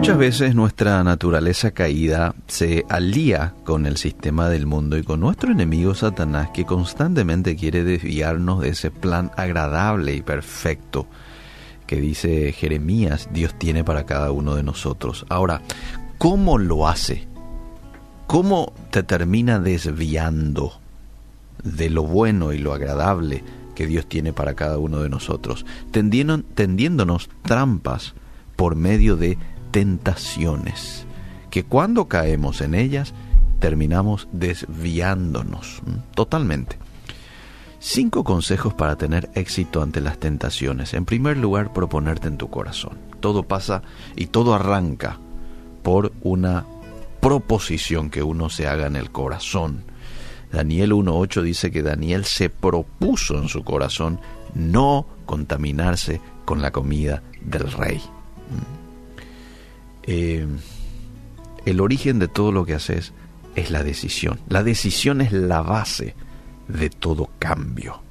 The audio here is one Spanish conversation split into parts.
Muchas veces nuestra naturaleza caída se alía con el sistema del mundo y con nuestro enemigo Satanás que constantemente quiere desviarnos de ese plan agradable y perfecto que dice Jeremías Dios tiene para cada uno de nosotros. Ahora, ¿cómo lo hace? ¿Cómo te termina desviando de lo bueno y lo agradable que Dios tiene para cada uno de nosotros? tendiéndonos trampas por medio de tentaciones, que cuando caemos en ellas terminamos desviándonos totalmente. Cinco consejos para tener éxito ante las tentaciones. En primer lugar, proponerte en tu corazón. Todo pasa y todo arranca por una proposición que uno se haga en el corazón. Daniel 1.8 dice que Daniel se propuso en su corazón no contaminarse con la comida del rey. Eh, el origen de todo lo que haces es la decisión. La decisión es la base de todo cambio.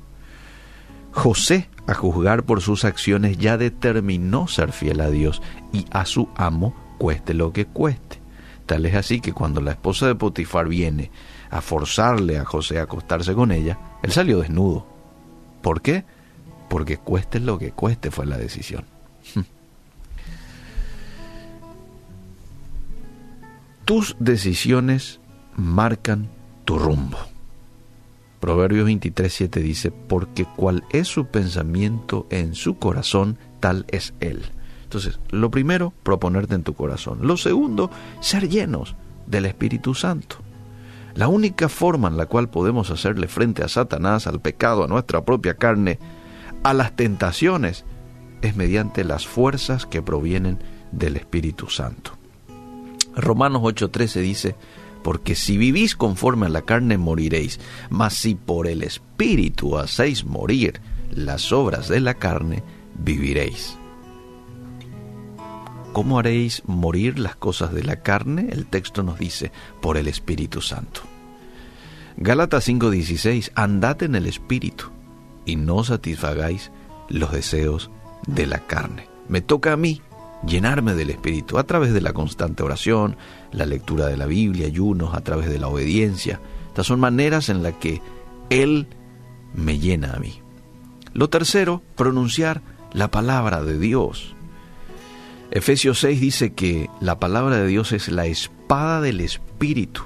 José, a juzgar por sus acciones, ya determinó ser fiel a Dios y a su amo, cueste lo que cueste. Tal es así que cuando la esposa de Potifar viene a forzarle a José a acostarse con ella, él salió desnudo. ¿Por qué? Porque cueste lo que cueste fue la decisión. Tus decisiones marcan tu rumbo. Proverbios 23:7 dice, porque cual es su pensamiento en su corazón, tal es él. Entonces, lo primero, proponerte en tu corazón. Lo segundo, ser llenos del Espíritu Santo. La única forma en la cual podemos hacerle frente a Satanás, al pecado, a nuestra propia carne, a las tentaciones, es mediante las fuerzas que provienen del Espíritu Santo. Romanos 8:13 dice, porque si vivís conforme a la carne moriréis, mas si por el Espíritu hacéis morir las obras de la carne, viviréis. ¿Cómo haréis morir las cosas de la carne? El texto nos dice, por el Espíritu Santo. Gálatas 5:16, andad en el Espíritu y no satisfagáis los deseos de la carne. Me toca a mí llenarme del Espíritu a través de la constante oración, la lectura de la Biblia, ayunos, a través de la obediencia. Estas son maneras en las que Él me llena a mí. Lo tercero, pronunciar la palabra de Dios. Efesios 6 dice que la palabra de Dios es la espada del Espíritu.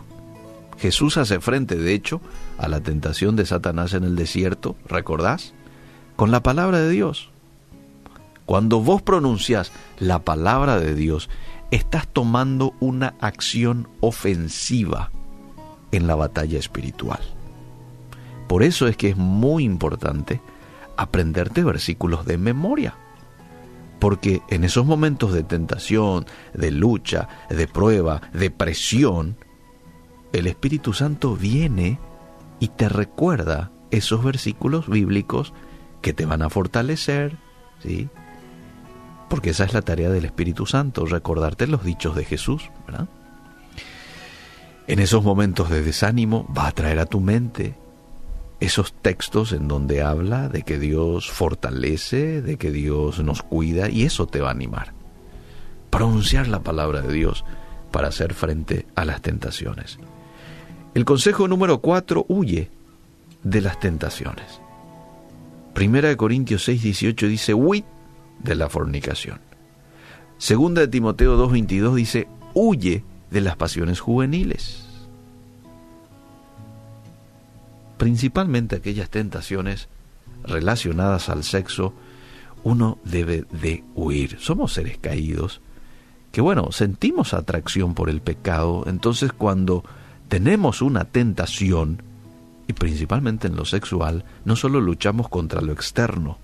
Jesús hace frente, de hecho, a la tentación de Satanás en el desierto, ¿recordás? Con la palabra de Dios. Cuando vos pronuncias la palabra de Dios, estás tomando una acción ofensiva en la batalla espiritual. Por eso es que es muy importante aprenderte versículos de memoria. Porque en esos momentos de tentación, de lucha, de prueba, de presión, el Espíritu Santo viene y te recuerda esos versículos bíblicos que te van a fortalecer, ¿sí? Porque esa es la tarea del Espíritu Santo, recordarte los dichos de Jesús, ¿verdad? En esos momentos de desánimo va a traer a tu mente esos textos en donde habla de que Dios fortalece, de que Dios nos cuida y eso te va a animar. Pronunciar la palabra de Dios para hacer frente a las tentaciones. El consejo número cuatro, huye de las tentaciones. Primera de Corintios 6, 18 dice, huid de la fornicación. Segunda de Timoteo 2.22 dice, huye de las pasiones juveniles. Principalmente aquellas tentaciones relacionadas al sexo, uno debe de huir. Somos seres caídos que bueno, sentimos atracción por el pecado, entonces cuando tenemos una tentación, y principalmente en lo sexual, no solo luchamos contra lo externo,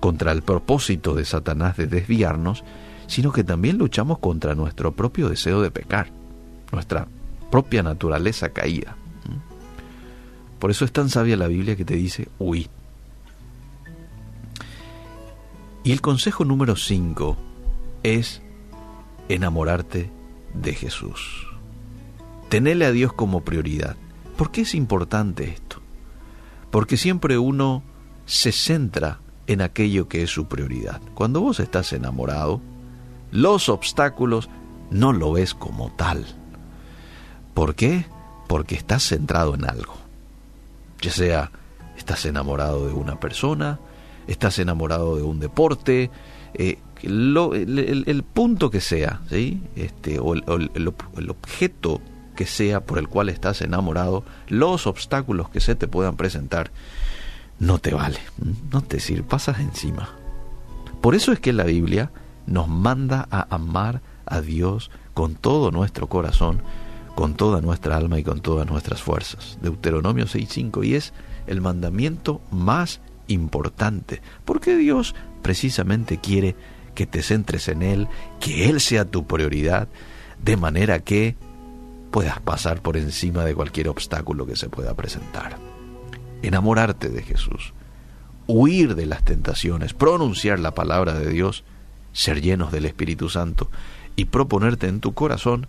contra el propósito de Satanás de desviarnos, sino que también luchamos contra nuestro propio deseo de pecar, nuestra propia naturaleza caída. Por eso es tan sabia la Biblia que te dice, huí. Y el consejo número 5 es enamorarte de Jesús. Tenerle a Dios como prioridad. ¿Por qué es importante esto? Porque siempre uno se centra en aquello que es su prioridad. Cuando vos estás enamorado, los obstáculos no lo ves como tal. ¿Por qué? Porque estás centrado en algo. Ya sea estás enamorado de una persona, estás enamorado de un deporte, eh, el, punto que sea, ¿sí? este, o, el, objeto que sea por el cual estás enamorado, los obstáculos que se te puedan presentar, no te vale, no te sirve, pasas encima. Por eso es que la Biblia nos manda a amar a Dios con todo nuestro corazón, con toda nuestra alma y con todas nuestras fuerzas. Deuteronomio 6.5 y es el mandamiento más importante, porque Dios precisamente quiere que te centres en Él, que Él sea tu prioridad, de manera que puedas pasar por encima de cualquier obstáculo que se pueda presentar. Enamorarte de Jesús, huir de las tentaciones, pronunciar la palabra de Dios, ser llenos del Espíritu Santo y proponerte en tu corazón,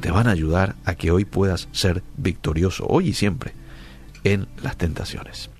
te van a ayudar a que hoy puedas ser victorioso, hoy y siempre, en las tentaciones.